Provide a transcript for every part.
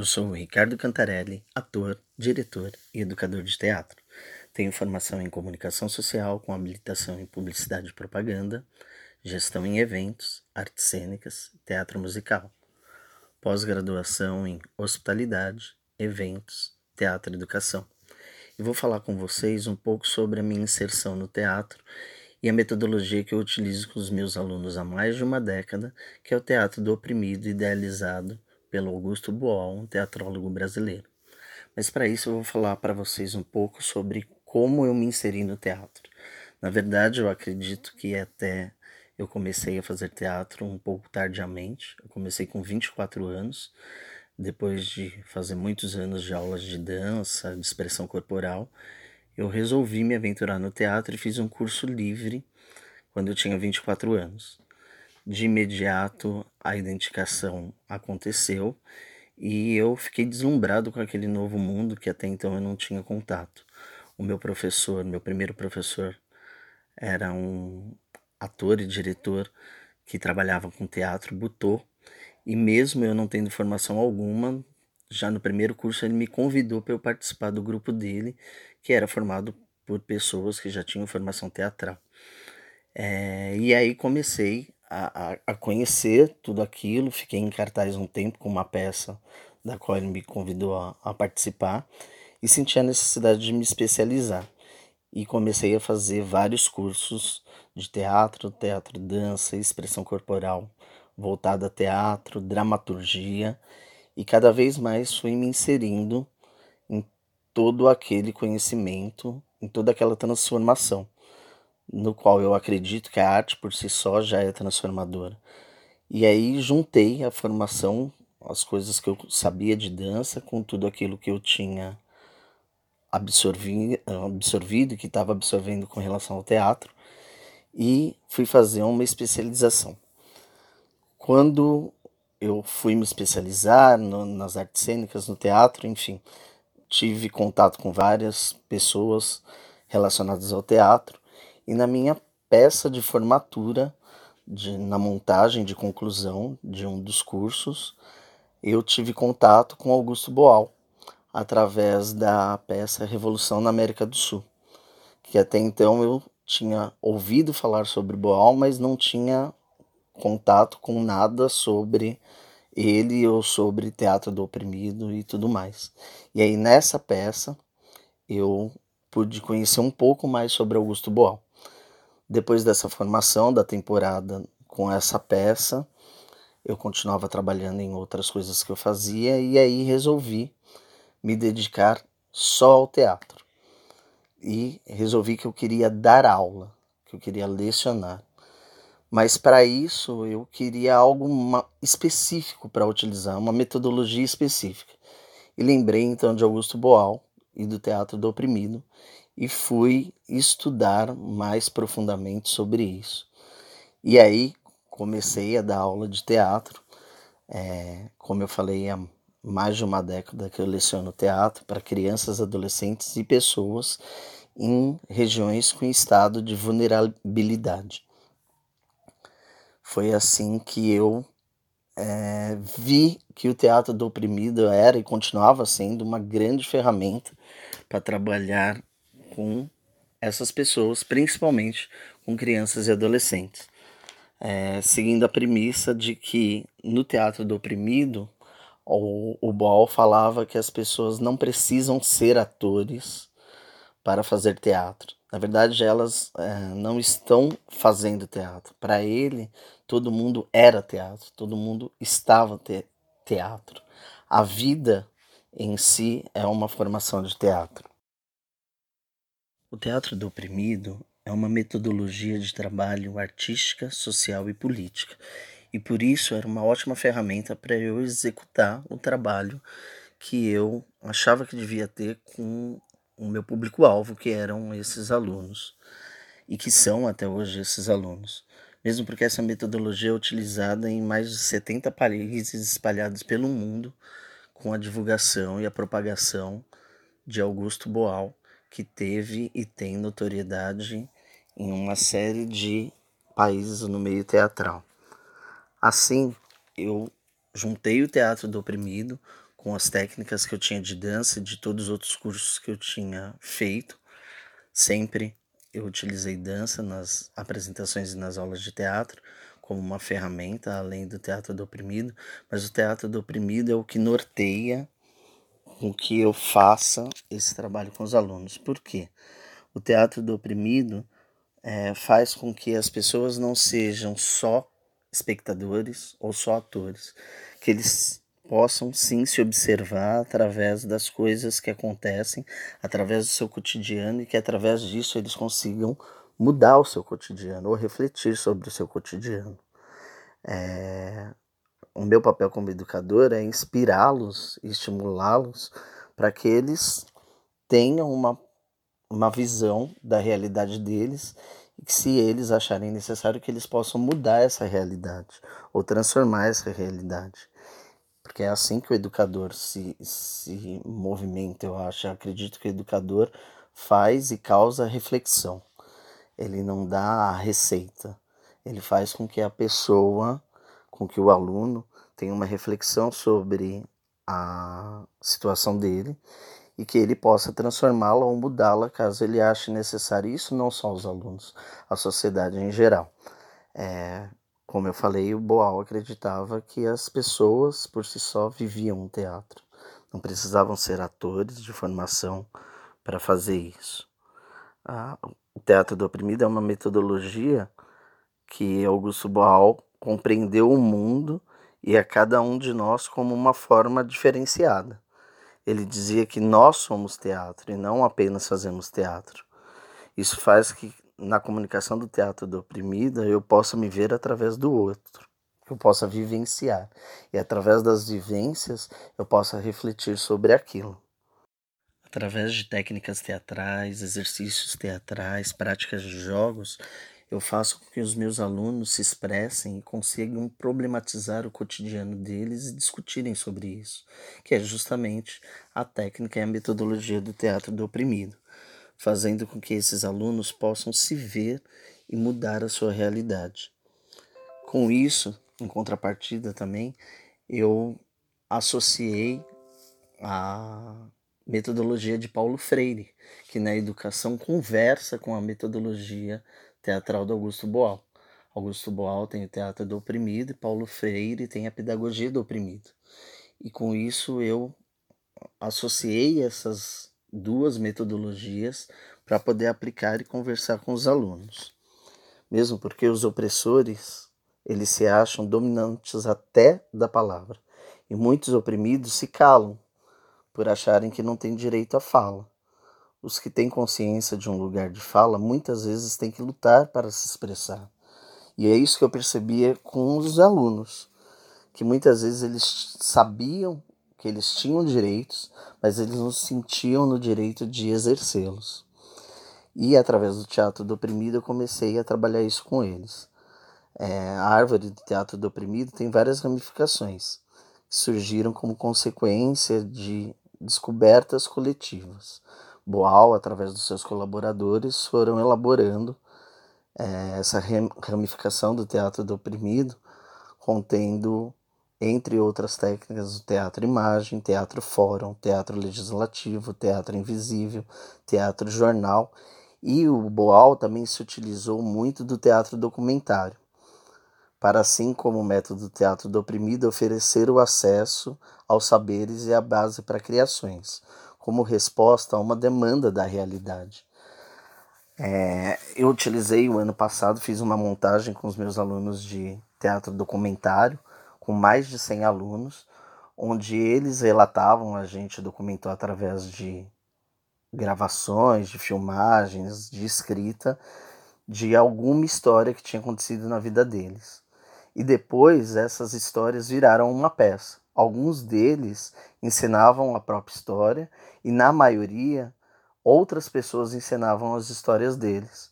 Eu sou o Ricardo Cantarelli, ator, diretor e educador de teatro. Tenho formação em comunicação social com habilitação em publicidade e propaganda, gestão em eventos, artes cênicas teatro musical. Pós-graduação em hospitalidade, eventos, teatro e educação. E vou falar com vocês um pouco sobre a minha inserção no teatro e a metodologia que eu utilizo com os meus alunos há mais de uma década, que é o teatro do oprimido idealizado pelo Augusto Boal, um teatrólogo brasileiro. Mas para isso eu vou falar para vocês um pouco sobre como eu me inseri no teatro. Na verdade, eu acredito que até eu comecei a fazer teatro um pouco tardiamente. Eu comecei com 24 anos, depois de fazer muitos anos de aulas de dança, de expressão corporal. Eu resolvi me aventurar no teatro e fiz um curso livre quando eu tinha 24 anos. De imediato a identificação aconteceu e eu fiquei deslumbrado com aquele novo mundo que até então eu não tinha contato. O meu professor, meu primeiro professor, era um ator e diretor que trabalhava com teatro, Butô, e mesmo eu não tendo formação alguma, já no primeiro curso ele me convidou para eu participar do grupo dele, que era formado por pessoas que já tinham formação teatral. É, e aí comecei a, a, conhecer tudo aquilo. Fiquei em cartaz um tempo com uma peça da qual ele me convidou a, a participar e senti a necessidade de me especializar. E comecei a fazer vários cursos de teatro, teatro, dança, expressão corporal, voltada a teatro, dramaturgia, e cada vez mais fui me inserindo em todo aquele conhecimento, em toda aquela transformação no qual eu acredito que a arte por si só já é transformadora. E aí juntei a formação, as coisas que eu sabia de dança, com tudo aquilo que eu tinha absorvi, absorvido, que estava absorvendo com relação ao teatro, e fui fazer uma especialização. Quando eu fui me especializar no, nas artes cênicas, no teatro, enfim, tive contato com várias pessoas relacionadas ao teatro e na minha peça de formatura, de, na montagem de conclusão de um dos cursos, eu tive contato com Augusto Boal através da peça Revolução na América do Sul, que até então eu tinha ouvido falar sobre Boal, mas não tinha contato com nada sobre ele ou sobre teatro do oprimido e tudo mais. E aí nessa peça eu pude conhecer um pouco mais sobre Augusto Boal. Depois dessa formação da temporada com essa peça, eu continuava trabalhando em outras coisas que eu fazia e aí resolvi me dedicar só ao teatro. E resolvi que eu queria dar aula, que eu queria lecionar. Mas para isso eu queria algo específico para utilizar, uma metodologia específica. E lembrei então de Augusto Boal e do Teatro do Oprimido e fui estudar mais profundamente sobre isso. E aí comecei a dar aula de teatro. É, como eu falei, há mais de uma década que eu leciono teatro para crianças, adolescentes e pessoas em regiões com estado de vulnerabilidade. Foi assim que eu é, vi que o teatro do oprimido era e continuava sendo uma grande ferramenta para trabalhar com essas pessoas, principalmente com crianças e adolescentes. É, seguindo a premissa de que no teatro do oprimido, o, o Boal falava que as pessoas não precisam ser atores para fazer teatro. Na verdade, elas é, não estão fazendo teatro. Para ele, todo mundo era teatro, todo mundo estava te teatro. A vida em si é uma formação de teatro. O teatro do oprimido é uma metodologia de trabalho artística, social e política, e por isso era uma ótima ferramenta para eu executar o trabalho que eu achava que devia ter com o meu público-alvo, que eram esses alunos, e que são até hoje esses alunos. Mesmo porque essa metodologia é utilizada em mais de 70 países espalhados pelo mundo, com a divulgação e a propagação de Augusto Boal, que teve e tem notoriedade em uma série de países no meio teatral. Assim, eu juntei o teatro do oprimido com as técnicas que eu tinha de dança e de todos os outros cursos que eu tinha feito. Sempre eu utilizei dança nas apresentações e nas aulas de teatro como uma ferramenta além do teatro do oprimido, mas o teatro do oprimido é o que norteia com que eu faça esse trabalho com os alunos. Por quê? O teatro do oprimido é, faz com que as pessoas não sejam só espectadores ou só atores, que eles possam sim se observar através das coisas que acontecem, através do seu cotidiano e que através disso eles consigam mudar o seu cotidiano ou refletir sobre o seu cotidiano. É... O meu papel como educador é inspirá-los estimulá-los para que eles tenham uma, uma visão da realidade deles e que se eles acharem necessário que eles possam mudar essa realidade ou transformar essa realidade porque é assim que o educador se, se movimenta, eu acho. Eu acredito que o educador faz e causa reflexão. Ele não dá a receita. Ele faz com que a pessoa, com que o aluno tenha uma reflexão sobre a situação dele e que ele possa transformá-la ou mudá-la caso ele ache necessário. Isso não só os alunos, a sociedade em geral. É, como eu falei, o Boal acreditava que as pessoas por si só viviam um teatro. Não precisavam ser atores de formação para fazer isso. Ah, o teatro do oprimido é uma metodologia que Augusto Boal compreendeu o mundo e a cada um de nós como uma forma diferenciada. Ele dizia que nós somos teatro e não apenas fazemos teatro. Isso faz que na comunicação do teatro do oprimido, eu possa me ver através do outro, eu possa vivenciar. E através das vivências, eu possa refletir sobre aquilo. Através de técnicas teatrais, exercícios teatrais, práticas de jogos, eu faço com que os meus alunos se expressem e consigam problematizar o cotidiano deles e discutirem sobre isso, que é justamente a técnica e a metodologia do teatro do oprimido fazendo com que esses alunos possam se ver e mudar a sua realidade. Com isso, em contrapartida também, eu associei a metodologia de Paulo Freire, que na educação conversa com a metodologia teatral do Augusto Boal. Augusto Boal tem o teatro do oprimido e Paulo Freire tem a pedagogia do oprimido. E com isso eu associei essas duas metodologias para poder aplicar e conversar com os alunos. Mesmo porque os opressores, eles se acham dominantes até da palavra. E muitos oprimidos se calam por acharem que não têm direito à fala. Os que têm consciência de um lugar de fala muitas vezes têm que lutar para se expressar. E é isso que eu percebia com os alunos, que muitas vezes eles sabiam que eles tinham direitos, mas eles não se sentiam no direito de exercê-los. E através do teatro do oprimido eu comecei a trabalhar isso com eles. É, a árvore do teatro do oprimido tem várias ramificações que surgiram como consequência de descobertas coletivas. Boal, através dos seus colaboradores, foram elaborando é, essa ramificação do teatro do oprimido, contendo entre outras técnicas, o teatro imagem, teatro fórum, teatro legislativo, teatro invisível, teatro jornal. E o Boal também se utilizou muito do teatro documentário, para assim como o método do teatro do oprimido oferecer o acesso aos saberes e a base para criações, como resposta a uma demanda da realidade. É, eu utilizei o ano passado, fiz uma montagem com os meus alunos de teatro documentário, com mais de 100 alunos, onde eles relatavam, a gente documentou através de gravações, de filmagens, de escrita, de alguma história que tinha acontecido na vida deles. E depois essas histórias viraram uma peça. Alguns deles ensinavam a própria história e, na maioria, outras pessoas ensinavam as histórias deles.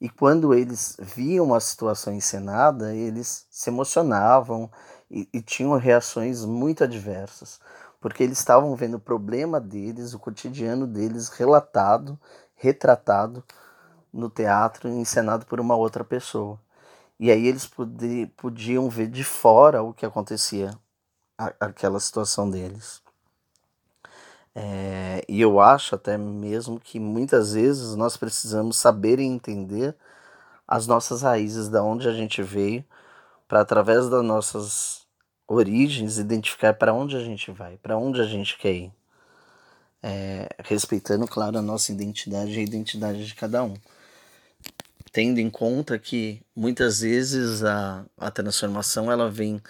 E quando eles viam a situação encenada, eles se emocionavam e, e tinham reações muito adversas, porque eles estavam vendo o problema deles, o cotidiano deles relatado, retratado no teatro, encenado por uma outra pessoa. E aí eles podiam ver de fora o que acontecia aquela situação deles. É, e eu acho até mesmo que muitas vezes nós precisamos saber e entender as nossas raízes, da onde a gente veio, para através das nossas origens identificar para onde a gente vai, para onde a gente quer ir. É, respeitando, claro, a nossa identidade e a identidade de cada um. Tendo em conta que muitas vezes a, a transformação ela vem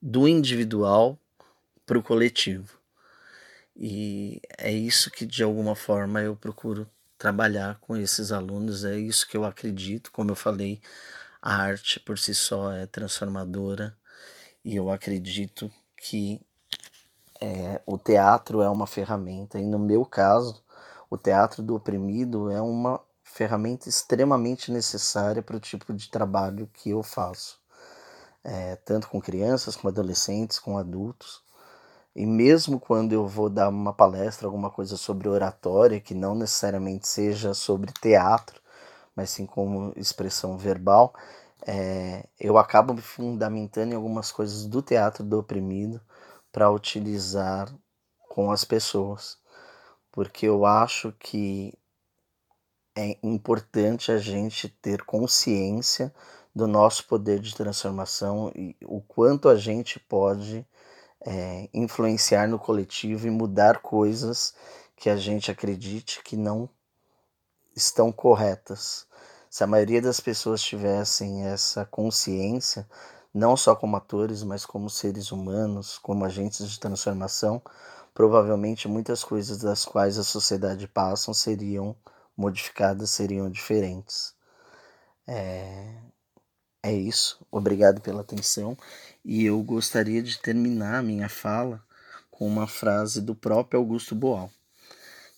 do individual para o coletivo. E é isso que de alguma forma eu procuro trabalhar com esses alunos, é isso que eu acredito, como eu falei, a arte por si só é transformadora. E eu acredito que é, o teatro é uma ferramenta, e no meu caso, o teatro do oprimido é uma ferramenta extremamente necessária para o tipo de trabalho que eu faço, é, tanto com crianças, com adolescentes, com adultos. E mesmo quando eu vou dar uma palestra, alguma coisa sobre oratória, que não necessariamente seja sobre teatro, mas sim como expressão verbal, é, eu acabo me fundamentando em algumas coisas do teatro do oprimido para utilizar com as pessoas, porque eu acho que é importante a gente ter consciência do nosso poder de transformação e o quanto a gente pode é, influenciar no coletivo e mudar coisas que a gente acredite que não estão corretas. Se a maioria das pessoas tivessem essa consciência, não só como atores, mas como seres humanos, como agentes de transformação, provavelmente muitas coisas das quais a sociedade passa seriam modificadas, seriam diferentes. É, é isso. Obrigado pela atenção. E eu gostaria de terminar a minha fala com uma frase do próprio Augusto Boal,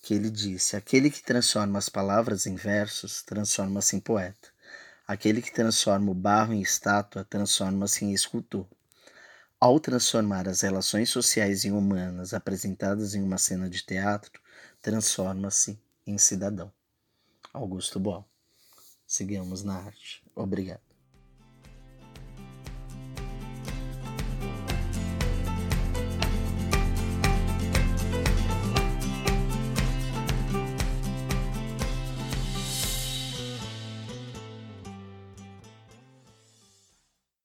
que ele disse: Aquele que transforma as palavras em versos transforma-se em poeta. Aquele que transforma o barro em estátua transforma-se em escultor. Ao transformar as relações sociais e humanas apresentadas em uma cena de teatro, transforma-se em cidadão. Augusto Boal. Sigamos na arte. Obrigado.